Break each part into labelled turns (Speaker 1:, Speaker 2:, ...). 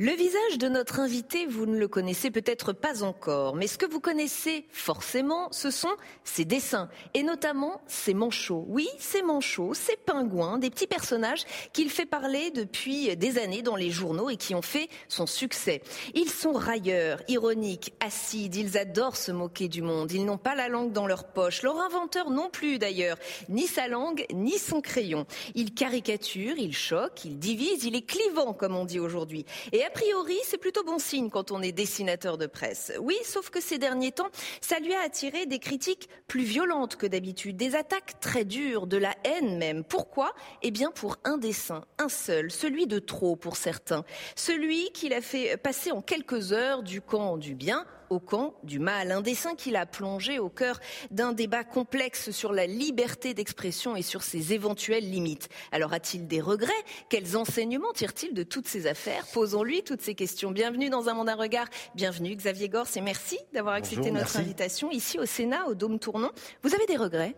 Speaker 1: Le visage de notre invité, vous ne le connaissez peut-être pas encore, mais ce que vous connaissez forcément, ce sont ses dessins, et notamment ses manchots. Oui, ses manchots, ses pingouins, des petits personnages qu'il fait parler depuis des années dans les journaux et qui ont fait son succès. Ils sont railleurs, ironiques, acides, ils adorent se moquer du monde, ils n'ont pas la langue dans leur poche, leur inventeur non plus d'ailleurs, ni sa langue, ni son crayon. Il caricature, il choque, il divise, il est clivant comme on dit aujourd'hui. A priori, c'est plutôt bon signe quand on est dessinateur de presse. Oui, sauf que ces derniers temps, ça lui a attiré des critiques plus violentes que d'habitude, des attaques très dures, de la haine même. Pourquoi? Eh bien pour un dessin, un seul, celui de trop pour certains. Celui qu'il a fait passer en quelques heures du camp du bien au camp du mal. Un dessin qu'il a plongé au cœur d'un débat complexe sur la liberté d'expression et sur ses éventuelles limites. Alors a-t-il des regrets? Quels enseignements tire-t-il de toutes ces affaires? Posons-lui toutes ces questions. Bienvenue dans un monde à regard. Bienvenue Xavier Gors et merci d'avoir accepté notre invitation ici au Sénat, au Dôme Tournon. Vous avez des regrets?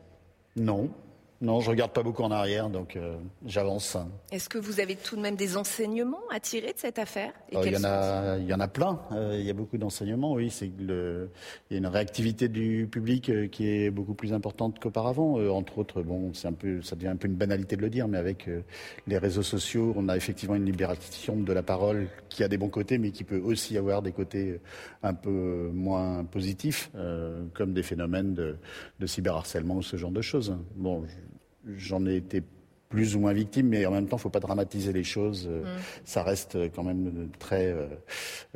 Speaker 2: Non. Non, je regarde pas beaucoup en arrière, donc euh, j'avance.
Speaker 1: Est-ce que vous avez tout de même des enseignements à tirer de cette affaire
Speaker 2: oh, il, y en a, il y en a plein. Euh, il y a beaucoup d'enseignements, oui. C'est le, il y a une réactivité du public euh, qui est beaucoup plus importante qu'auparavant. entre autres, bon, c'est un peu, ça devient un peu une banalité de le dire, mais avec les réseaux sociaux, on a effectivement une libération de la parole qui a des bons côtés, mais qui peut aussi avoir des côtés un peu moins positifs, comme des phénomènes de, de cyberharcèlement ou ce genre de choses. Bon j'en ai été plus ou moins victime, mais en même temps, il ne faut pas dramatiser les choses. Euh, mm. Ça reste quand même très, euh,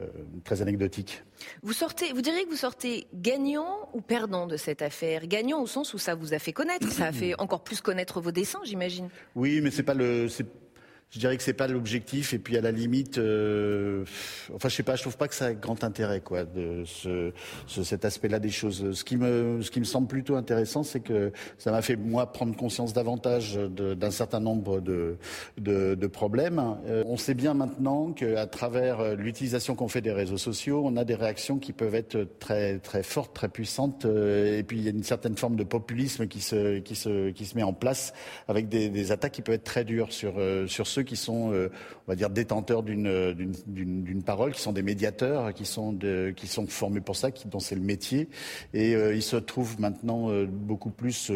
Speaker 2: euh, très anecdotique.
Speaker 1: Vous, sortez, vous diriez que vous sortez gagnant ou perdant de cette affaire? Gagnant au sens où ça vous a fait connaître, ça a fait encore plus connaître vos dessins, j'imagine.
Speaker 2: Oui, mais c'est pas le, je dirais que c'est pas l'objectif. Et puis à la limite, euh, enfin je sais pas, je trouve pas que ça a grand intérêt quoi de ce, cet aspect-là des choses. Ce qui me, ce qui me semble plutôt intéressant, c'est que ça m'a fait moi prendre conscience davantage d'un certain nombre de, de, de problèmes. Euh, on sait bien maintenant qu'à travers l'utilisation qu'on fait des réseaux sociaux, on a des réactions qui peuvent être très très fortes, très puissantes. Euh, et puis il y a une certaine forme de populisme qui se qui se qui se met en place avec des, des attaques qui peuvent être très dures sur sur ceux qui sont, euh, on va dire, détenteurs d'une parole, qui sont des médiateurs, qui sont, de, qui sont formés pour ça, qui, dont c'est le métier. Et euh, ils se trouvent maintenant euh, beaucoup plus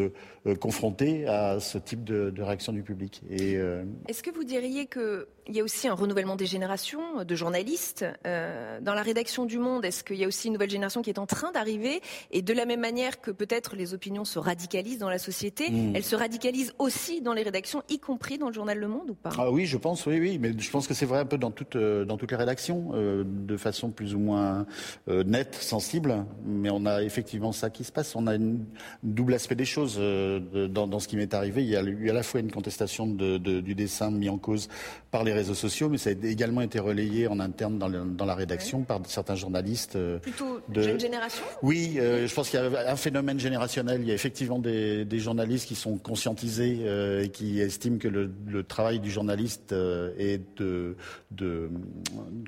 Speaker 2: confrontés à ce type de, de réaction du public.
Speaker 1: Est-ce que vous diriez que il y a aussi un renouvellement des générations de journalistes. Euh, dans la rédaction du Monde, est-ce qu'il y a aussi une nouvelle génération qui est en train d'arriver? Et de la même manière que peut-être les opinions se radicalisent dans la société, mmh. elles se radicalisent aussi dans les rédactions, y compris dans le journal Le Monde ou pas?
Speaker 2: Ah Oui, je pense, oui, oui. Mais je pense que c'est vrai un peu dans, toutes euh, dans toutes les rédactions, euh, de façon plus ou moins nette, sensible. Mais on a effectivement ça qui se passe. On a une, double aspect des choses dans, dans, ce qui m'est arrivé. Il y a eu à la fois une contestation de, de, du dessin mis en cause par les réseaux sociaux, mais ça a également été relayé en interne dans, dans la rédaction par certains journalistes.
Speaker 1: Euh, Plutôt de jeune génération?
Speaker 2: Oui, euh, je pense qu'il y a un phénomène générationnel. Il y a effectivement des, des journalistes qui sont conscientisés euh, et qui estiment que le, le travail du journaliste est de, de,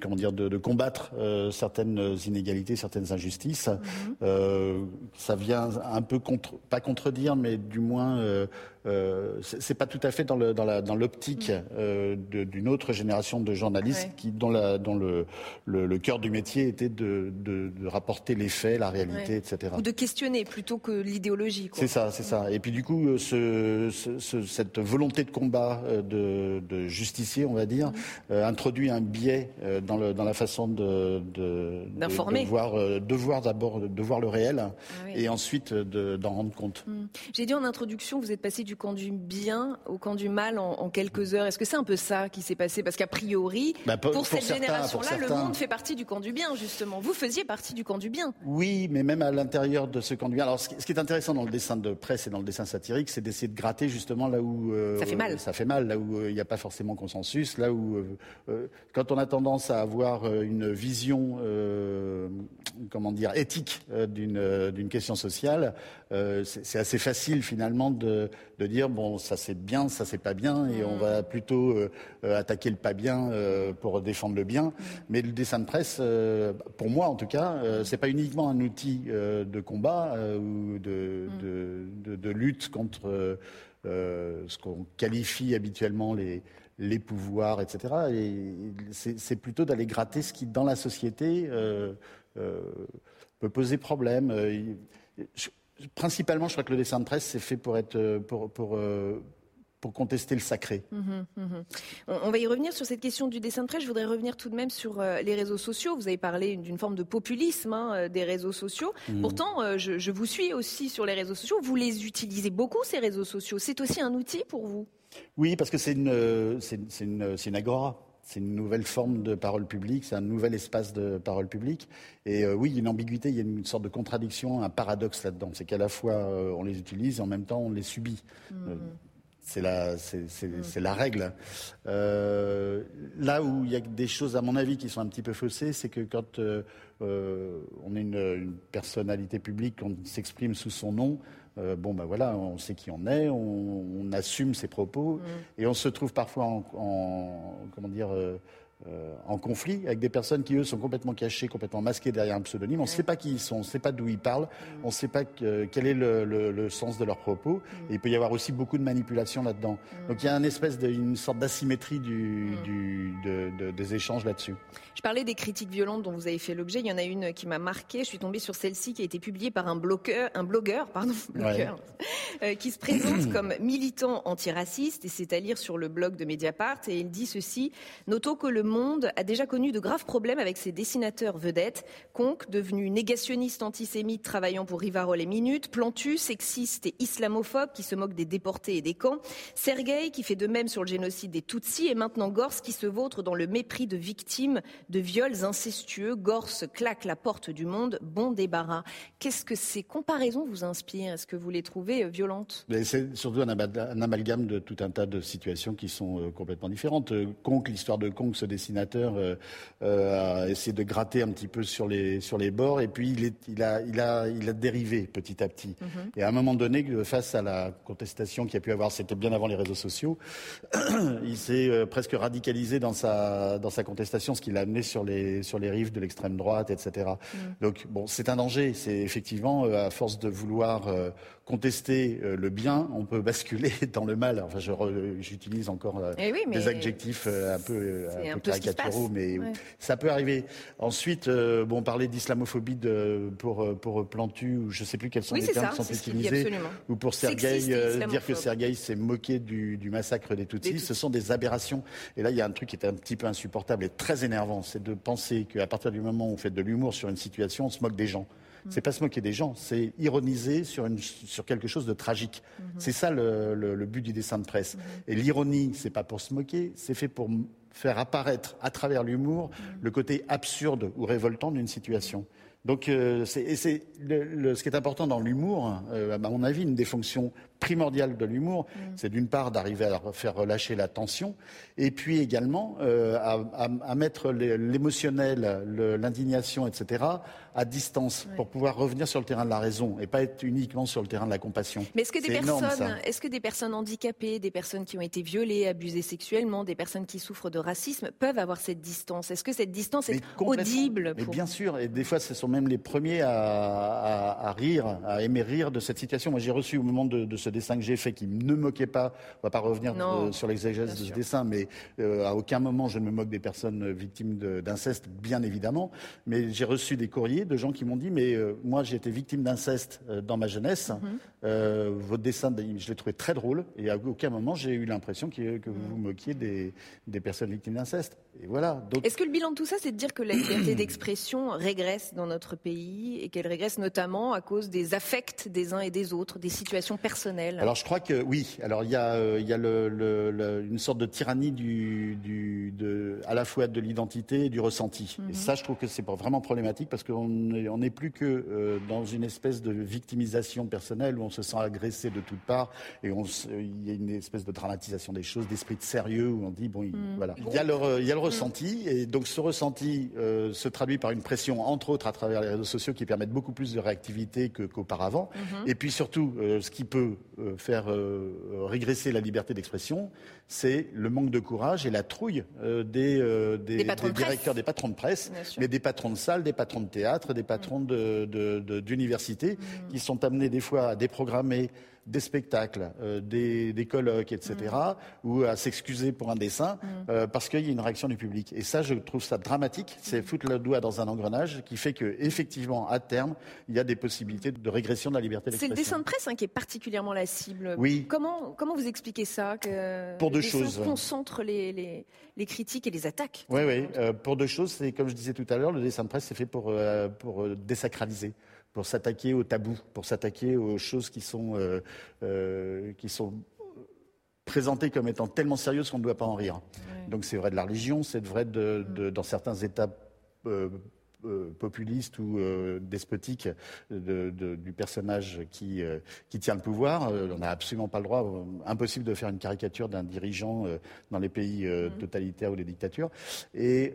Speaker 2: comment dire, de, de combattre certaines inégalités, certaines injustices. Mhm. ça vient un peu contre, pas contredire, mais du moins euh, c'est pas tout à fait dans le dans la dans l'optique mm. euh, d'une autre génération de journalistes qui dont la dont le, le, cœur du métier était de, de, de rapporter les faits, la réalité, etc.
Speaker 1: Ou de questionner plutôt que l'idéologie.
Speaker 2: C'est ça, c'est ça. Et puis du coup, ce, ce, cette volonté de combat de, de justicier, on va dire, mm. introduit un biais dans le dans la façon de, voir de voir d'abord de voir le réel ah et ensuite d'en rendre compte. Mm.
Speaker 1: J'ai dit en introduction, vous êtes passé du camp du bien au camp du mal en, quelques heures? Est-ce que c'est un peu ça qui s'est passé? Parce qu'a priori, bah, pour, cette génération-là, le monde fait partie du camp du bien, justement. Vous faisiez partie du camp du bien.
Speaker 2: Oui, mais même à l'intérieur de ce camp du bien. Alors, ce qui est intéressant dans le dessin de presse et dans le dessin satirique, c'est d'essayer de gratter justement là où
Speaker 1: euh, ça fait mal.
Speaker 2: Ça fait mal, là où euh, il n'y a pas forcément consensus, là où euh, quand on a tendance à avoir une vision, comment dire, éthique d'une question sociale, c'est assez facile finalement de, de dire bon ça c'est bien, ça c'est pas bien et on va plutôt euh, euh, attaquer le pas bien euh, pour défendre le bien. Mais le dessin de presse, pour moi en tout cas, c'est pas uniquement un outil de combat ou de, de, de, lutte contre ce qu'on qualifie habituellement les les pouvoirs, etc. Et c'est plutôt d'aller gratter ce qui, dans la société, peut poser problème principalement, je crois que le dessin de presse, c'est fait pour être euh, pour, pour, euh, pour contester le sacré. Mhm,
Speaker 1: mhm. On va y revenir sur cette question du dessin de presse. Je voudrais revenir tout de même sur euh, les réseaux sociaux. Vous avez parlé d'une forme de populisme hein, des réseaux sociaux. Pourtant, je, vous suis aussi sur les réseaux sociaux. Vous les utilisez beaucoup, ces réseaux sociaux. C'est aussi un outil pour vous?
Speaker 2: Oui, parce que c'est une, c'est une, une agora c'est une nouvelle forme de parole publique, c'est un nouvel espace de parole publique. Et euh, oui, il y a une ambiguïté, il y a une sorte de contradiction, un paradoxe là-dedans. C'est qu'à la fois euh, on les utilise et en même temps on les subit. Mm-hmm. Euh, c'est la, mm. c'est, la règle. là où il y a des choses, à mon avis, qui sont un petit peu faussées, c'est que quand on est une, une, personnalité publique, on s'exprime sous son nom, euh, bon, ben voilà, on sait qui on est, on, assume ses propos, mm. et on se trouve parfois en, comment dire, euh, euh, en conflit avec des personnes qui, eux, sont complètement cachées, complètement masquées derrière un pseudonyme. On ne sait pas qui ils sont, on ne sait pas d'où ils parlent, mm. on ne sait pas quel est le, sens de leurs propos. Mm. Et il peut y avoir aussi beaucoup de manipulation là-dedans. Mm. Donc il y a une espèce de, une sorte d'asymétrie du, des échanges là-dessus.
Speaker 1: Je parlais des critiques violentes dont vous avez fait l'objet. Il y en a une qui m'a marqué. Je suis tombée sur celle-ci qui a été publiée par un blogueur, un blogueur, pardon, euh, qui se présente comme militant antiraciste et c'est à lire sur le blog de Mediapart. Et il dit ceci Notons que le monde a déjà connu de graves problèmes avec ses dessinateurs vedettes. Conque, devenu négationniste antisémite travaillant pour Rivarol et Minute, Plantu, sexiste et islamophobe qui se moque des déportés et des camps, Sergueï qui fait de même sur le génocide des Tutsis et maintenant Gorse qui se vautre dans le mépris de victimes de viols incestueux. Gorse claque la porte du monde, bon débarras. Qu'est-ce que ces comparaisons vous inspirent? Est-ce que vous les trouvez euh, violentes?
Speaker 2: C'est surtout un, amalgame de tout un tas de situations qui sont euh, complètement différentes. Euh, Conque, l'histoire de Conque se dessinateur euh, euh, a essayé de gratter un petit peu sur les, sur les bords et puis il, est, il, a, il, a, il a dérivé petit à petit. Mhm. Et à un moment donné, face à la contestation qu'il a pu avoir, c'était bien avant les réseaux sociaux, il s'est euh, presque radicalisé dans sa, dans sa contestation, ce qui l'a amené sur les, sur les rives de l'extrême droite, etc. Mhm. Donc bon, c'est un danger. C'est effectivement, à force de vouloir contester le bien, on peut basculer dans le mal. Enfin, j'utilise encore eh des adjectifs un peu, un peu caricaturaux, mais ça peut arriver. Ensuite, euh, bon, parler d'islamophobie pour, euh, pour Plantu, ou je ne sais plus quels sont les termes qui sont utilisés, ou pour Sergueï, euh, dire que Sergueï s'est moqué du, du, massacre des Tutsis, ce sont des aberrations. Et là, il y a un truc qui est un petit peu insupportable et très énervant, c'est de penser qu'à partir du moment où on fait de l'humour sur une situation, on se moque des gens. C'est pas se moquer des gens, c'est ironiser sur, une, sur quelque chose de tragique. Mhm. C'est ça le, le, but du dessin de presse. Mhm. Et l'ironie, c'est pas pour se moquer, c'est fait pour faire apparaître à travers l'humour le côté absurde ou révoltant d'une situation. Donc, euh, c'est, ce qui est important dans l'humour, euh, à mon avis, une des fonctions primordiale de l'humour, mm. c'est d'une part d'arriver à faire relâcher la tension, et puis également euh, à, mettre l'émotionnel, l'indignation, etc., à distance pour pouvoir revenir sur le terrain de la raison et pas être uniquement sur le terrain de la compassion.
Speaker 1: Mais est-ce que des personnes, est-ce que des personnes handicapées, des personnes qui ont été violées, abusées sexuellement, des personnes qui souffrent de racisme peuvent avoir cette distance? Est-ce que cette distance est audible
Speaker 2: Mais bien sûr, et des fois, ce sont même les premiers à, rire, à aimer rire de cette situation. Moi, j'ai reçu au moment de, de ce dessin que j'ai fait qui ne me moquait pas, on va pas revenir
Speaker 1: Non,
Speaker 2: sur l'exagération de ce dessin, mais euh, à aucun moment je ne me moque des personnes victimes de- d'inceste, bien évidemment. Mais j'ai reçu des courriers de gens qui m'ont dit, mais euh, moi j'ai été victime d'inceste euh, dans ma jeunesse.
Speaker 1: Mhm.
Speaker 2: Euh, votre dessin, je l'ai trouvé très drôle, et à aucun moment j'ai eu l'impression que, que
Speaker 1: Mhm.
Speaker 2: vous vous moquiez des, des personnes victimes d'inceste. Et voilà.
Speaker 1: Est-ce que le bilan de tout ça, c'est de dire que la liberté d'expression régresse dans notre pays et qu'elle régresse notamment à cause des affects des uns et des autres, des situations personnelles?
Speaker 2: Alors je crois que oui. Alors il y a, euh, il y a le, le- le- une sorte de tyrannie du, du, de, à la fois de l'identité et du ressenti.
Speaker 1: Mhm.
Speaker 2: Et ça, je trouve que c'est vraiment problématique parce qu'on n'est plus que euh, dans une espèce de victimisation personnelle où on se sent agressé de toutes parts et on il y a une espèce de dramatisation des choses, d'esprit de sérieux où on dit bon, il,
Speaker 1: Mhm.
Speaker 2: voilà. Il y a le, re- il y a le ressenti et donc ce ressenti euh, se traduit par une pression entre autres à travers les réseaux sociaux qui permettent beaucoup plus de réactivité qu'auparavant.
Speaker 1: Mhm.
Speaker 2: Et puis surtout, ce qui peut faire euh, régresser la liberté d'expression, c'est le manque de courage et la trouille euh, des, euh, des,
Speaker 1: Des patrons de presse.
Speaker 2: directeurs, des patrons de presse, mais des patrons de salles, des patrons de théâtre, des patrons de- de- d'universités, qui sont amenés des fois à déprogrammer des spectacles, euh, des, des colloques, etc.,
Speaker 1: Mm.
Speaker 2: ou à s'excuser pour un dessin euh, parce qu'il y a une réaction du public. Et ça, je trouve ça dramatique.
Speaker 1: Mm.
Speaker 2: C'est foutre le doigt dans un engrenage qui fait que, effectivement, à terme, il y a des possibilités de régression de la liberté
Speaker 1: C'est
Speaker 2: d'expression.
Speaker 1: le dessin de presse hein, qui est particulièrement la cible.
Speaker 2: Oui.
Speaker 1: Comment, comment vous expliquez ça que
Speaker 2: Pour deux choses.
Speaker 1: concentre les, les, les critiques et les attaques
Speaker 2: Oui, oui. euh, pour deux choses, c'est comme je disais tout à l'heure, le dessin de presse, c'est fait pour, euh, pour désacraliser, pour s'attaquer aux tabous, pour s'attaquer aux choses qui sont, euh, euh, qui sont présentées comme étant tellement sérieuses qu'on ne doit pas en rire. Donc c'est vrai de la religion, c'est vrai de, de- dans certains États euh, euh, populistes ou euh, despotiques de- de- du personnage qui, euh, qui tient le pouvoir. On n'a absolument pas le droit, impossible de faire une caricature d'un dirigeant dans les pays euh, totalitaires ou les dictatures. Et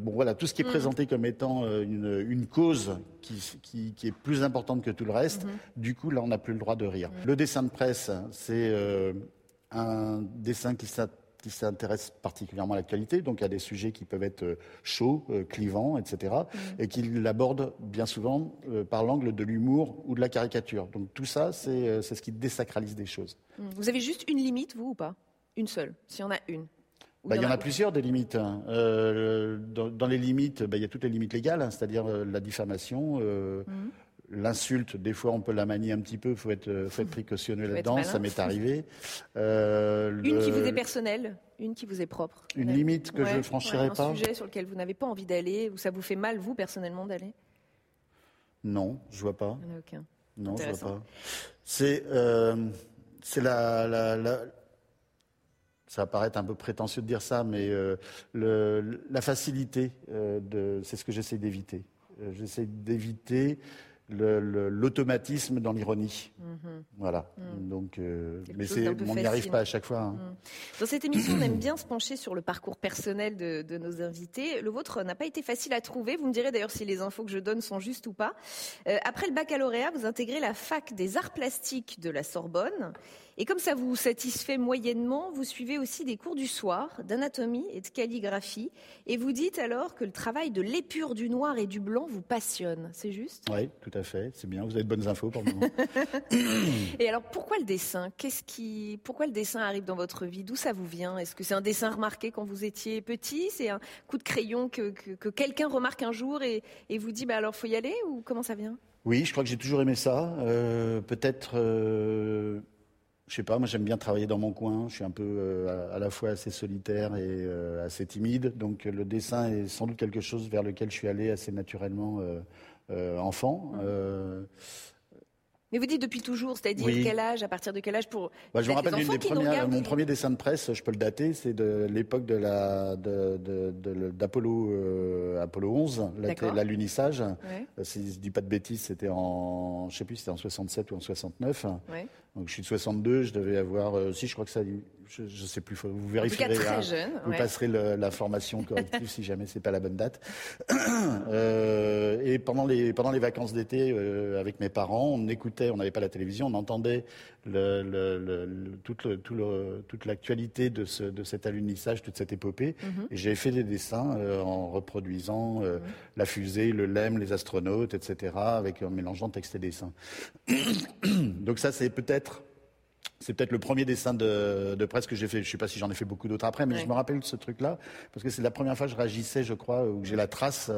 Speaker 2: bon voilà, tout ce qui est présenté comme étant une, une cause qui, qui, qui est plus importante que tout le reste, du coup là on n'a plus le droit de rire. Le dessin de presse, c'est un dessin qui s'attaque qui s'intéresse particulièrement à l'actualité, donc à des sujets qui peuvent être euh, chauds, euh, clivants, etc., et qui l'aborde bien souvent euh, par l'angle de l'humour ou de la caricature. Donc tout ça, c'est ce qui désacralise des choses.
Speaker 1: Mm. Vous avez juste une limite, vous ou pas? Une seule, s'il y en a une.
Speaker 2: Bah, il y en a plusieurs des limites. hein. Euh, dans, dans les limites, bah, il y a toutes les limites légales, hein, c'est-à-dire euh, la diffamation, euh,
Speaker 1: Mhm.
Speaker 2: L'insulte. Des fois, on peut la manier un petit peu. Faut être, euh, faut être précautionneux là-dedans. Ça m'est arrivé. Euh,
Speaker 1: Une qui vous est personnelle, une qui vous est propre.
Speaker 2: Une limite que je ne franchirais
Speaker 1: ouais,
Speaker 2: pas.
Speaker 1: Un sujet sur lequel vous n'avez pas envie d'aller, ou ça vous fait mal, vous, personnellement, d'aller?
Speaker 2: Non, je vois pas.
Speaker 1: Il n'y en a aucun.
Speaker 2: Non, je vois pas. C'est euh, c'est la, la, la- ça va paraître un peu prétentieux de dire ça, mais euh, le, la facilité euh, de, c'est ce que j'essaie d'éviter. Euh, j'essaie d'éviter l'automatisme dans l'ironie. Voilà. Donc, euh,
Speaker 1: Mhm.
Speaker 2: Mais on n'y arrive pas à chaque fois. hein.
Speaker 1: Dans cette émission, on aime bien se pencher sur le parcours personnel de, de nos invités. Le vôtre n'a pas été facile à trouver. Vous me direz d'ailleurs si les infos que je donne sont justes ou pas. Euh, après le baccalauréat, vous intégrez la fac des arts plastiques de la Sorbonne. Et comme ça vous satisfait moyennement, vous suivez aussi des cours du soir d'anatomie et de calligraphie. Et vous dites alors que le travail de l'épure du noir et du blanc vous passionne. C'est juste?
Speaker 2: Oui, tout à fait. C'est bien. Vous avez de bonnes infos pour le moment.
Speaker 1: Et alors, pourquoi le dessin? Qu'est-ce qui, pourquoi le dessin arrive dans votre vie? D'où ça vous vient? Est-ce que c'est un dessin remarqué quand vous étiez petit? C'est un coup de crayon que, que, que quelqu'un remarque un jour et, et vous dit, bah alors faut y aller? Ou comment ça vient?
Speaker 2: Oui, je crois que j'ai toujours aimé ça. Euh, Peut-être, euh, je sais pas, moi j'aime bien travailler dans mon coin. Je suis un peu euh, à, la fois assez solitaire et euh, assez timide. Donc euh, le dessin est sans doute quelque chose vers lequel je suis allé assez naturellement euh, enfant. Euh,
Speaker 1: Mais vous dites depuis toujours, c'est-à-dire
Speaker 2: Oui.
Speaker 1: quel âge À partir de quel âge pour
Speaker 2: bah, je me rappelle des premières, mon premier dessin de presse, je peux le dater, c'est de l'époque de la de, de- de- d'Apollo Apollo 11, la-
Speaker 1: D'accord.
Speaker 2: l'alunissage.
Speaker 1: Ouais,
Speaker 2: Euh, Si je dis pas de bêtises, c'était en, je sais plus, c'était en 67 ou en 69.
Speaker 1: ouais.
Speaker 2: Donc je suis de 62, je devais avoir, euh, si je crois que ça, je, je sais plus, vous vérifierez.
Speaker 1: très
Speaker 2: hein. Vous passerez le- la formation corrective si jamais c'est pas la bonne date. Euh, et pendant les pendant les vacances d'été, euh, avec mes parents, on écoutait, on n'avait pas la télévision, on entendait le, le, toute tout toute l'actualité de ce de cet alunissage, toute cette épopée.
Speaker 1: Mhm.
Speaker 2: Et j'ai fait des dessins euh, en reproduisant euh, la fusée, le LEM, les astronautes, etc., avec en mélangeant texte et dessin. Donc ça, c'est peut-être c'est peut-être le premier dessin de, presse que j'ai fait. Je ne sais pas si j'en ai fait beaucoup d'autres après, mais je me rappelle de ce truc-là, parce que c'est la première fois que je réagissais, je crois, où j'ai la trace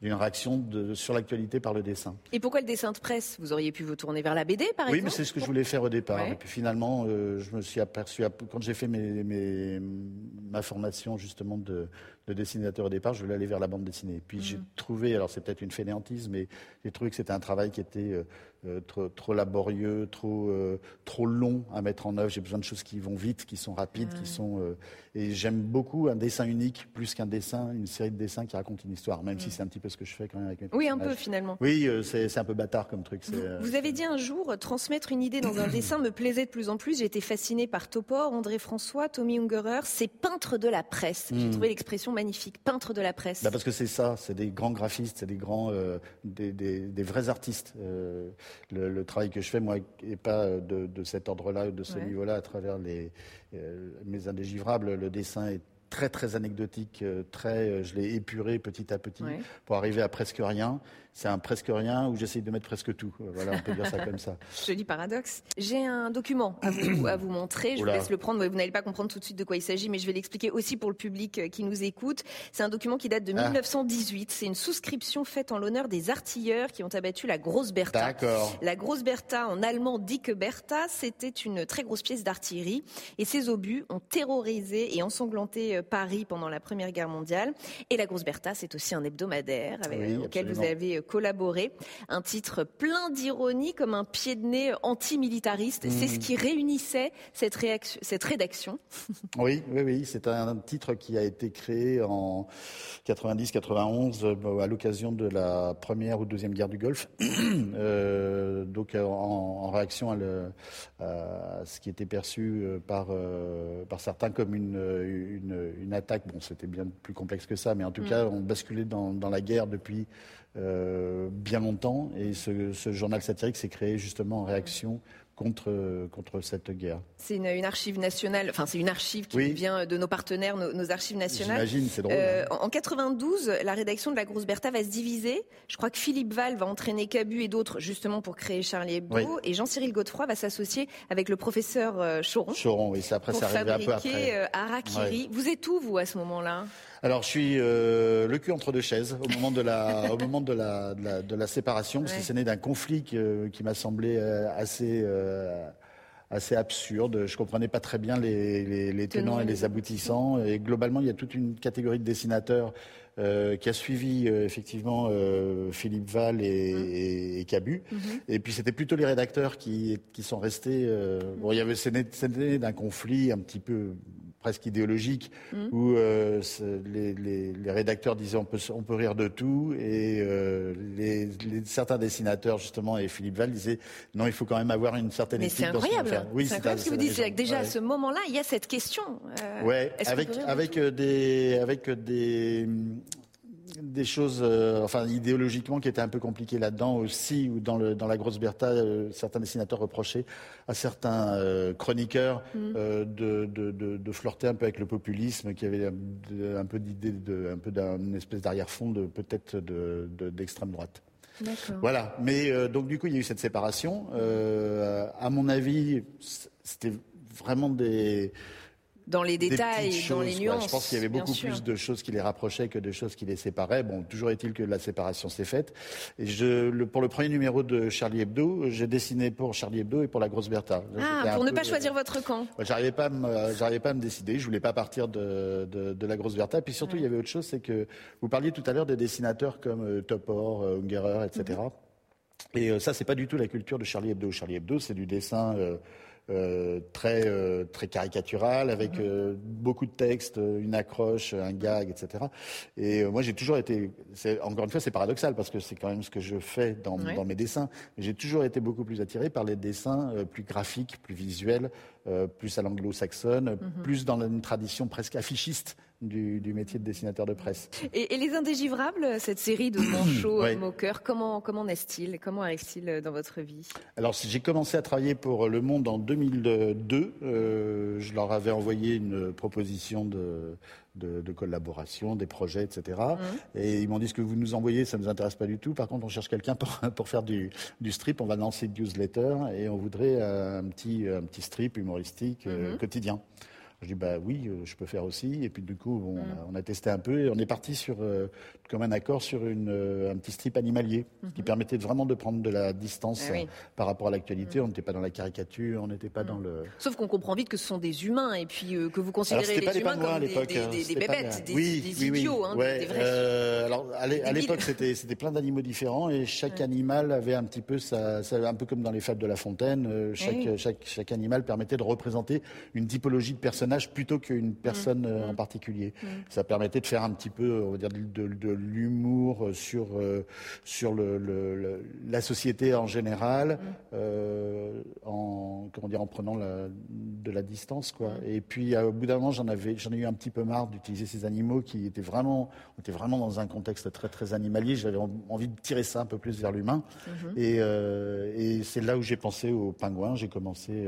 Speaker 2: d'une réaction sur l'actualité par le dessin.
Speaker 1: Et pourquoi le dessin de presse? Vous auriez pu vous tourner vers la BD, par
Speaker 2: exemple
Speaker 1: Oui,
Speaker 2: mais c'est ce que je voulais faire au départ. Et puis finalement, euh, je me suis aperçu, quand j'ai fait ma formation justement de, dessinateur au départ, je voulais aller vers la bande dessinée. Puis j'ai mm. trouvé, alors c'est peut-être une fainéantise, mais j'ai trouvé que c'était un travail qui était... Euh, euh, trop, laborieux, trop, euh, trop long à mettre en œuvre. J'ai besoin de choses qui vont vite, qui sont rapides, qui sont. Euh, et j'aime beaucoup un dessin unique plus qu'un dessin, une série de dessins qui racontent une histoire, même si c'est un petit peu ce que je fais quand même avec mes
Speaker 1: Oui, un peu finalement.
Speaker 2: Oui, c'est un peu bâtard comme truc.
Speaker 1: Vous, avez dit un jour, transmettre une idée dans un dessin me plaisait de plus en plus. J'ai été fasciné par Topor, André François, Tommy Ungerer, ces peintres de la presse. J'ai hmm. trouvé l'expression magnifique, peintre de la presse.
Speaker 2: Bah parce que c'est ça, c'est des grands graphistes, c'est des grands, des, des, des, vrais artistes le, travail que je fais, moi, n'est pas de, cet ordre-là, de ce niveau-là, à travers les, euh, mes indégivrables. Le dessin est très très anecdotique, euh, très, euh, je l'ai épuré petit à petit pour arriver à presque rien c'est un presque rien où j'essaye de mettre presque tout. Voilà, on peut dire ça comme ça.
Speaker 1: Joli paradoxe. J'ai un document à vous, à vous montrer. Je vous laisse le prendre. Vous n'allez pas comprendre tout de suite de quoi il s'agit, mais je vais l'expliquer aussi pour le public euh, qui nous écoute. C'est un document qui date de 1918. Ah. C'est une souscription faite en l'honneur des artilleurs qui ont abattu la Grosse Bertha.
Speaker 2: D'accord.
Speaker 1: La Grosse Bertha, en allemand dit que Bertha, c'était une très grosse pièce d'artillerie. Et ces obus ont terrorisé et ensanglanté euh, Paris pendant la Première Guerre mondiale. Et la Grosse Bertha, c'est aussi un hebdomadaire avec, auquel vous avez collaboré. Un titre plein d'ironie, comme un pied de nez antimilitariste. C'est ce mmh. qui réunissait cette, cette rédaction.
Speaker 2: Oui, oui, oui. C'est un titre qui a été créé en 90-91 euh, à l'occasion de la première ou deuxième guerre du Golfe. Euh, donc en, réaction à, le, ce qui était perçu euh, par, par certains comme une, une, une attaque. Bon, c'était bien plus complexe que ça, mais en tout mmh. cas, on basculait dans, dans la guerre depuis euh, bien longtemps. Et ce, ce journal satirique s'est créé justement en réaction contre, contre cette guerre.
Speaker 1: C'est une, une, archive nationale, enfin c'est une archive qui vient de nos partenaires, nos, archives nationales.
Speaker 2: J'imagine, c'est drôle. Euh,
Speaker 1: hein. En 92, la rédaction de la Grosse Bertha va se diviser. Je crois que Philippe Val va entraîner Cabu et d'autres justement pour créer Charlie Hebdo. Et Jean-Cyril Godefroy va s'associer avec le professeur euh, Choron.
Speaker 2: Choron, oui, c'est après, ça arrive un peu après.
Speaker 1: Euh, Harakiri. Vous êtes où, vous, à ce moment-là?
Speaker 2: Alors, je suis euh, le cul entre deux chaises au moment de la, au moment de la, de la, de la séparation, parce que c'est né d'un conflit qui, qui m'a semblé euh, assez, euh, assez absurde. Je comprenais pas très bien les, les, les tenants et les aboutissants. Et globalement, il y a toute une catégorie de dessinateurs euh, qui a suivi euh, effectivement euh, Philippe Val et, mmh. et, et Cabu. Mmh. Et puis c'était plutôt les rédacteurs qui, qui sont restés. bon, il y avait c'était d'un conflit un petit peu presque idéologique, mmh. où euh, les, les, les, rédacteurs disaient on peut, on peut rire de tout, et euh, les, certains dessinateurs, justement, et Philippe Val disaient non, il faut quand même avoir une certaine
Speaker 1: Mais c'est incroyable. oui, c'est incroyable ce que vous dites. Déjà à ce moment-là, il y a cette question.
Speaker 2: Euh, ouais, avec, avec, des, avec des, des choses, euh, enfin idéologiquement, qui étaient un peu compliquées là-dedans aussi, ou dans, le, dans la grosse Bertha, euh, certains dessinateurs reprochaient à certains euh, chroniqueurs mm. de, de, de, flirter un peu avec le populisme, qui avait un, peu d'idée, un peu d'une espèce d'arrière-fond de peut-être d'extrême droite. Voilà. Mais donc du coup, il y a eu cette séparation. à mon avis, c'était vraiment des
Speaker 1: dans les détails, dans les nuances.
Speaker 2: Je pense qu'il y avait beaucoup plus de choses qui les rapprochaient que de choses qui les séparaient. Bon, toujours est-il que la séparation s'est faite. Et je, le, pour le premier numéro de Charlie Hebdo, j'ai dessiné pour Charlie Hebdo et pour la Grosse Bertha.
Speaker 1: Ah, pour ne pas choisir votre camp.
Speaker 2: J'arrivais pas, j'arrivais pas à me décider. Je voulais pas partir de, de, de la Grosse Bertha. Puis surtout, il y avait autre chose, c'est que vous parliez tout à l'heure des dessinateurs comme euh, Topor, euh, Ungerer, etc. Mhm. Et euh, ça, c'est pas du tout la culture de Charlie Hebdo. Charlie Hebdo, c'est du dessin. Euh, euh, très euh, très caricatural avec mhm. euh, beaucoup de textes, une accroche, un gag, etc. Et moi j'ai toujours été, encore une fois c'est paradoxal parce que c'est quand même ce que je fais dans, dans mes dessins, j'ai toujours été beaucoup plus attiré par les dessins plus graphiques, plus visuels, plus à l'anglo-saxonne, mhm. plus dans une tradition presque affichiste du, métier de dessinateur de presse.
Speaker 1: Et, les Indégivrables, cette série de manchots ouais. moqueurs, comment, comment naissent-ils? Comment arrivent-ils dans votre vie?
Speaker 2: Alors, j'ai commencé à travailler pour Le Monde en 2002. Euh, je leur avais envoyé une proposition de, de, collaboration, des projets, etc. Mmh. Et ils m'ont dit ce que vous nous envoyez, ça ne nous intéresse pas du tout. Par contre, on cherche quelqu'un pour, pour faire du, du, strip. On va lancer une newsletter et on voudrait un petit, un petit strip humoristique euh, mmh. quotidien. Je dis bah oui, euh, je peux faire aussi. Et puis du coup, on, a, mm. on, a, testé un peu et on est parti sur euh, comme un accord sur une, euh, un petit strip animalier qui mm-hmm. permettait vraiment de prendre de la distance eh par rapport à l'actualité. Mm. On n'était pas dans la caricature, on n'était pas mm. dans le.
Speaker 1: Sauf qu'on comprend vite que ce sont des humains et puis que vous considérez les humains comme des, des, des, bébêtes, des, oui, idiots, Hein, des vrais.
Speaker 2: alors à l'époque, c'était c'était plein d'animaux différents et chaque animal avait un petit peu ça, un peu comme dans les fables de La Fontaine. chaque, eh chaque, chaque animal permettait de représenter une typologie de personnes plutôt qu'une personne euh, en mm. particulier. Mm. Ça permettait de faire un petit peu, on va dire, de, l'humour sur euh, sur le, la société en général, mm. euh, en comment dire, en prenant de la distance, quoi. Et puis au bout d'un moment, j'en avais, j'en ai eu un petit peu marre d'utiliser ces animaux qui étaient vraiment, on était vraiment dans un contexte très très animalier. J'avais envie de tirer ça un peu plus vers l'humain. Mm-hmm. Et, et c'est là où j'ai pensé aux pingouins. J'ai commencé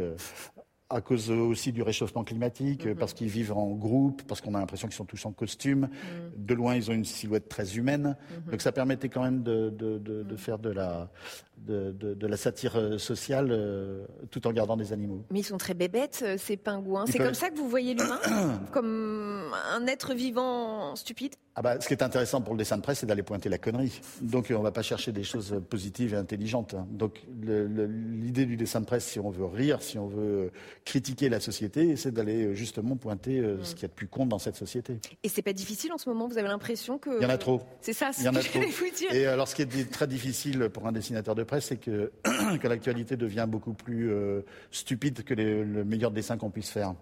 Speaker 2: à cause aussi du réchauffement climatique, mhm. parce qu'ils vivent en groupe, parce qu'on a l'impression qu'ils sont tous en costume. Mhm. De loin, ils ont une silhouette très humaine. Mhm. Donc ça permettait quand même de, de, de, de faire de la, de, de, la satire euh, sociale euh, tout en gardant des animaux.
Speaker 1: Mais ils sont très bébêtes, euh, ces pingouins. C'est comme ça que vous voyez l'humain Comme un être vivant stupide?
Speaker 2: Ah bah, ce qui est intéressant pour le dessin de presse, c'est d'aller pointer la connerie. Donc on ne va pas chercher des choses positives et intelligentes. Donc l'idée du dessin de presse, si on veut rire, si on veut critiquer la société, c'est d'aller justement pointer ce mm. qu'il y a de plus con dans cette société.
Speaker 1: Et c'est pas difficile en ce moment Vous avez l'impression que...
Speaker 2: Il y en a trop.
Speaker 1: C'est ça,
Speaker 2: ce que vous dire. Et alors ce qui est très difficile pour un dessinateur de presse, c'est que, que l'actualité devient beaucoup plus euh, stupide que le meilleur dessin qu'on puisse faire.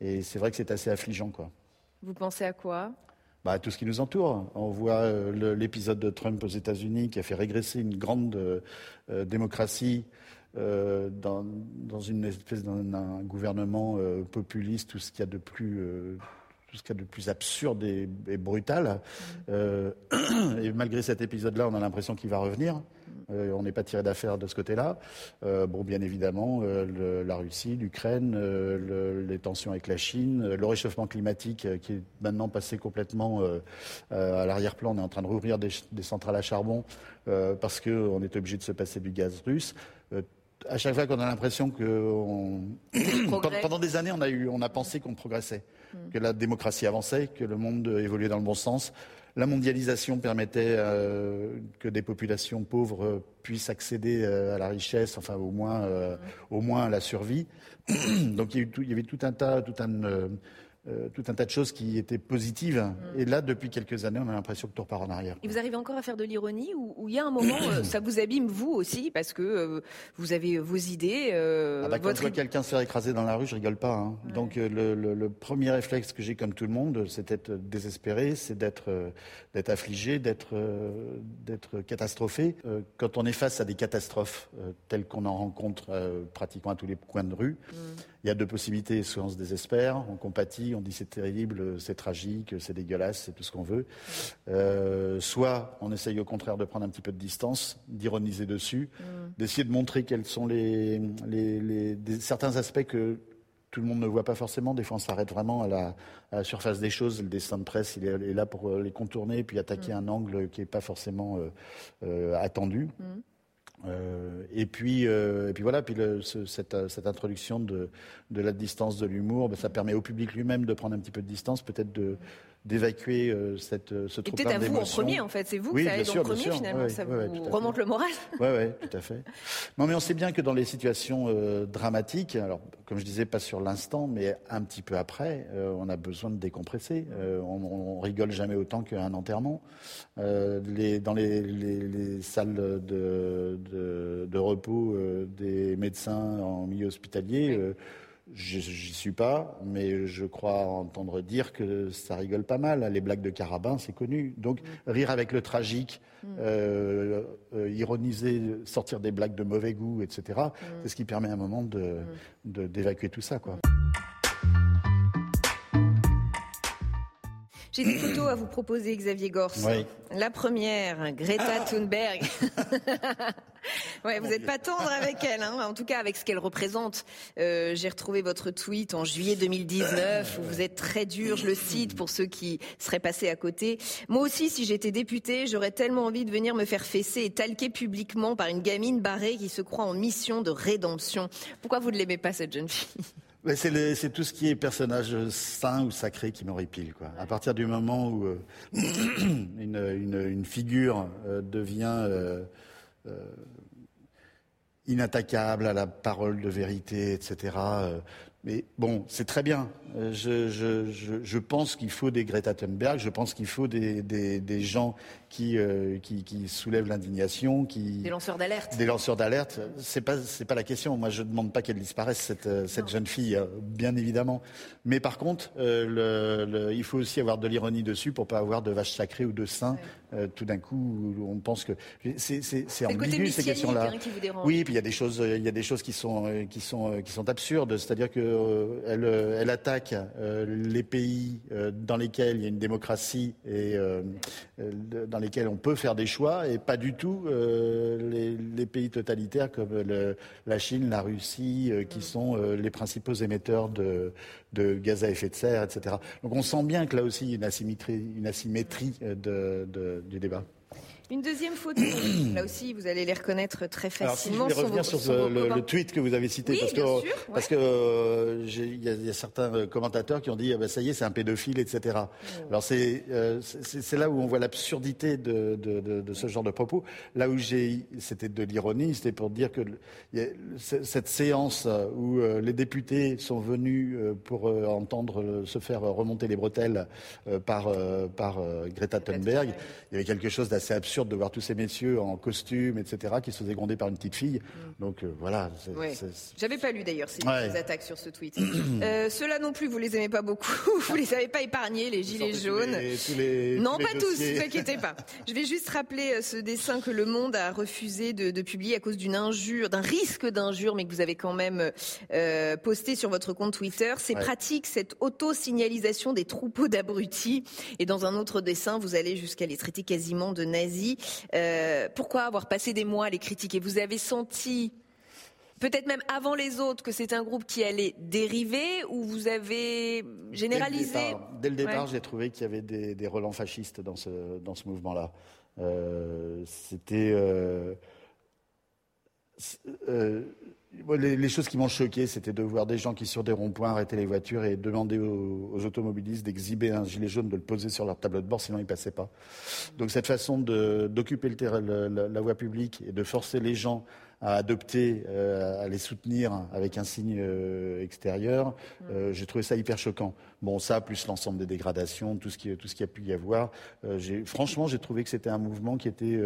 Speaker 2: Et c'est vrai que c'est assez affligeant. Quoi.
Speaker 1: Vous pensez à quoi?
Speaker 2: Bah, tout ce qui nous entoure. On voit euh, l'épisode de Trump aux États-Unis qui a fait régresser une grande euh, démocratie dans, dans, une espèce d'un gouvernement populiste, tout ce qu'il y a de plus tout ce qu'il y a de plus absurde et, brutal. et malgré cet épisode-là, on a l'impression qu'il va revenir. Euh, on n'est pas tiré d'affaire de ce côté-là. Euh, bon, bien évidemment, euh, la Russie, l'Ukraine, les tensions avec la Chine, le réchauffement climatique qui est maintenant passé complètement à l'arrière-plan. On est en train de rouvrir des, centrales à charbon parce qu'on est obligé de se passer du gaz russe à chaque fois qu'on a l'impression que pendant des années on a eu on a pensé qu'on progressait, mm. que la démocratie avançait, que le monde évoluait dans le bon sens, la mondialisation permettait euh, que des populations pauvres puissent accéder euh, à la richesse, enfin au moins, euh, au moins à la survie. Donc il y, avait tout un tas, tout un euh, tout un tas de choses qui étaient positives. Mm. Et là, depuis quelques années, on a l'impression que tout repart en arrière.
Speaker 1: Et vous arrivez encore à faire de l'ironie ou il y a un moment, euh, ça vous abîme vous aussi parce que euh, vous avez vos idées.
Speaker 2: ah bah, Quand je vois quelqu'un se faire écraser dans la rue, je rigole pas. Hein. Donc le, le, le, premier réflexe que j'ai, comme tout le monde, c'est d'être désespéré, c'est d'être d'être affligé, d'être d'être catastrophé. quand on est face à des catastrophes telles qu'on en rencontre pratiquement à tous les coins de rue, mm. Il y a deux possibilités. Soit on se désespère, on compatit, on dit c'est terrible, c'est tragique, c'est dégueulasse, c'est tout ce qu'on veut. Euh, soit on essaye au contraire de prendre un petit peu de distance, d'ironiser dessus, mm. d'essayer de montrer quels sont les, certains aspects que tout le monde ne voit pas forcément. Des fois, on s'arrête vraiment à la, surface des choses. Le dessin de presse, il est, là pour les contourner, puis attaquer mm. un angle qui n'est pas forcément euh, euh, attendu. Mm. Euh, et puis, euh, et puis voilà, puis ce, cette, introduction de, de, la distance de l'humour, ben, ça permet au public lui-même de prendre un petit peu de distance, peut-être de, d'évacuer euh, cette, euh, ce
Speaker 1: d'émotions. peut-être à vous en premier, en fait. C'est vous oui, qui ça en premier, finalement. ça vous remonte le moral.
Speaker 2: Oui, oui, tout à fait. Non, mais on sait bien que dans les situations euh, dramatiques, alors, comme je disais, pas sur l'instant, mais un petit peu après, on a besoin de décompresser. On, on, rigole jamais autant qu'un enterrement. Les, dans les, les, les salles de, de, de repos des médecins en milieu hospitalier, J'y suis pas, mais je crois entendre dire que ça rigole pas mal. Les blagues de Carabin, c'est connu. Donc mm. rire avec le tragique, mm. euh, euh, ironiser, sortir des blagues de mauvais goût, etc. Mm. C'est ce qui permet à un moment de d'évacuer tout ça, quoi.
Speaker 1: J'ai des photos à vous proposer, Xavier Gors. La première, Greta Thunberg. ouais, vous n'êtes pas tendre avec elle, hein. en tout cas avec ce qu'elle représente. Euh, j'ai retrouvé votre tweet en juillet 2019 où vous êtes très dur, je le cite pour ceux qui seraient passés à côté. Moi aussi, si j'étais député, j'aurais tellement envie de venir me faire fesser et talquer publiquement par une gamine barrée qui se croit en mission de rédemption. Pourquoi vous ne l'aimez pas cette jeune fille?
Speaker 2: C'est tout ce qui est personnage saint ou sacré qui m'horripile. Quoi. À partir du moment où euh, une, figure euh, devient euh, inattaquable à la parole de vérité, etc., mais bon, c'est très bien. Je, je, je, pense qu'il faut des Greta Thunberg, je pense qu'il faut des, des, des gens qui, euh, qui, qui, soulèvent l'indignation, qui
Speaker 1: des lanceurs d'alerte.
Speaker 2: Des lanceurs d'alerte. C'est pas c'est pas la question. Moi, je demande pas qu'elle disparaisse cette euh, cette jeune fille, bien évidemment. Mais par contre, le, le, il faut aussi avoir de l'ironie dessus pour pas avoir de vaches sacrées ou de saints. tout d'un coup, on pense que c'est c'est ambigu ces questions-là. Oui, puis il y a des choses il y a des choses qui sont qui sont qui sont absurdes. C'est-à-dire que euh, elle, euh, elle, attaque euh, les pays dans lesquels il y a une démocratie et dans lesquels on peut faire des choix, et pas du tout les, les, pays totalitaires comme le, la Chine, la Russie, qui sont les principaux émetteurs de, de, gaz à effet de serre, etc. Donc on sent bien que là aussi il y a une asymétrie, une asymétrie de, de, du débat.
Speaker 1: Une deuxième photo, là aussi, vous allez les reconnaître très facilement.
Speaker 2: Alors, je vais revenir sur, le, tweet que vous avez cité, parce que parce que euh, il y, a certains euh, commentateurs qui ont dit ah ben, ça y est, c'est un pédophile, etc. Alors euh, c'est c'est là où on voit l'absurdité de, de, de, de, ce genre de propos. Là où j'ai, c'était de l'ironie, c'était pour dire que y a, cette séance où les députés sont venus pour entendre se faire remonter les bretelles par par Greta Thunberg, il y avait quelque chose d'assez absurde de voir tous ces messieurs en costume, etc., qui se faisaient gronder par une petite fille. Mm. Donc euh, voilà.
Speaker 1: J'avais pas lu d'ailleurs ces, attaques sur ce tweet. euh, Ceux-là non plus, vous les aimez pas beaucoup. vous les avez pas épargnés, les gilets jaunes. non, pas tous. Ne inquiétez pas. Je vais juste rappeler euh, ce dessin que Le Monde a refusé de, publier à cause d'une injure, d'un risque d'injure, mais que vous avez quand même euh, posté sur votre compte Twitter. C'est pratique cette auto-signalisation des troupeaux d'abrutis. Et dans un autre dessin, vous allez jusqu'à les traiter quasiment de nazis. Euh, pourquoi avoir passé des mois à les critiquer? Vous avez senti peut-être même avant les autres que c'est un groupe qui allait dériver ou vous avez généralisé?
Speaker 2: Dès le départ, j'ai trouvé qu'il y avait des, relents fascistes dans ce, dans ce mouvement-là. Euh, c'était... Euh, les, choses qui m'ont choqué, c'était de voir des gens qui, sur des ronds-points, arrêtaient les voitures et demandaient aux, automobilistes d'exhiber un gilet jaune, de le poser sur leur tableau de bord, sinon ils passaient pas. Donc cette façon d'occuper la, voie publique et de forcer les gens à adopter, euh, à les soutenir avec un signe euh, extérieur, euh, j'ai trouvé ça hyper choquant. Bon, ça, plus l'ensemble des dégradations, tout ce qui, tout ce qui a pu y avoir. franchement, j'ai trouvé que c'était un mouvement qui était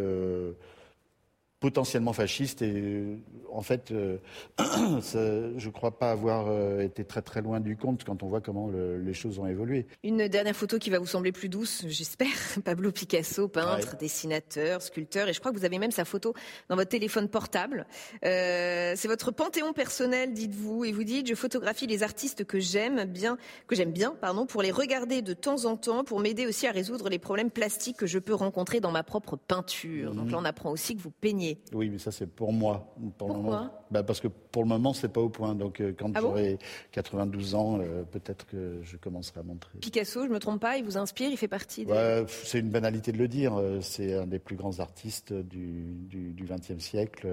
Speaker 2: potentiellement fasciste et euh, en fait, euh, je ne crois pas avoir euh, été très très loin du compte quand on voit comment les choses ont évolué.
Speaker 1: Une dernière photo qui va vous sembler plus douce, j'espère. Pablo Picasso, peintre, dessinateur, sculpteur, et je crois que vous avez même sa photo dans votre téléphone portable. c'est votre panthéon personnel, dites-vous, et vous dites je photographie les artistes que j'aime bien, que j'aime bien, pardon, pour les regarder de temps en temps, pour m'aider aussi à résoudre les problèmes plastiques que je peux rencontrer dans ma propre peinture. Donc là, on apprend aussi que vous peignez
Speaker 2: oui, mais ça c'est pour moi.
Speaker 1: Pour Pourquoi
Speaker 2: bah, Parce que pour le moment, c'est pas au point. Donc euh, quand ah j'aurai 92 ans, euh, peut-être que je commencerai à montrer.
Speaker 1: Picasso, je me trompe pas, il vous inspire, il fait partie de...
Speaker 2: c'est une banalité de le dire. Euh, c'est un des plus grands artistes du XXe siècle,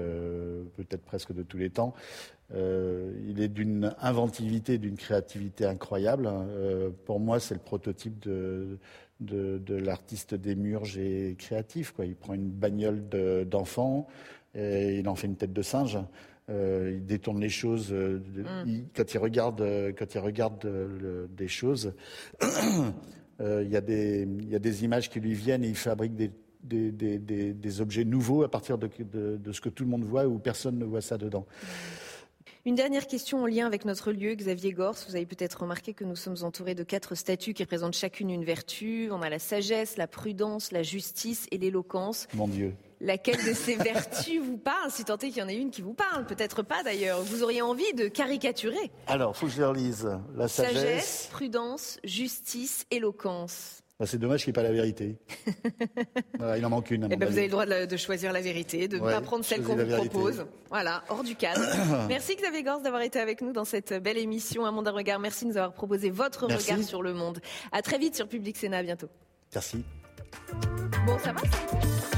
Speaker 2: peut-être presque de tous les temps. Il est d'une inventivité, d'une créativité incroyable. pour moi, c'est le prototype de, de, l'artiste démurge et créatif. Quoi. Il prend une bagnole d'enfant et il en fait une tête de singe. Euh, il détourne les choses. Euh, mm. quand il regarde, quand il regarde euh, des choses, il, y a des, il y a des images qui lui viennent et il fabrique des, des, des, objets nouveaux à partir de, de, ce que tout le monde voit ou personne ne voit ça dedans.
Speaker 1: Une dernière question en lien avec notre lieu, Xavier Gors. Vous avez peut-être remarqué que nous sommes entourés de quatre statues qui représentent chacune une vertu. On a la sagesse, la prudence, la justice et l'éloquence.
Speaker 2: Mon Dieu.
Speaker 1: Laquelle de ces vertus vous parle Si tant est qu'il y en ait une qui vous parle, peut-être pas d'ailleurs. Vous auriez envie de caricaturer
Speaker 2: Alors, faut que je les relise. La sagesse.
Speaker 1: Sagesse, prudence, justice, éloquence.
Speaker 2: Bah, c'est dommage qu'il n'y ait pas la vérité. il en manque une.
Speaker 1: Eh ben, vous avez le droit de, choisir la vérité, de ne pas prendre celle qu'on vous propose. Voilà, hors du cadre. Merci Xavier Gors d'avoir été avec nous dans cette belle émission Un monde à regard. Merci de nous avoir proposé votre regard sur le monde. À très vite sur Public Sénat. À bientôt.
Speaker 2: Merci.
Speaker 1: Bon, ça va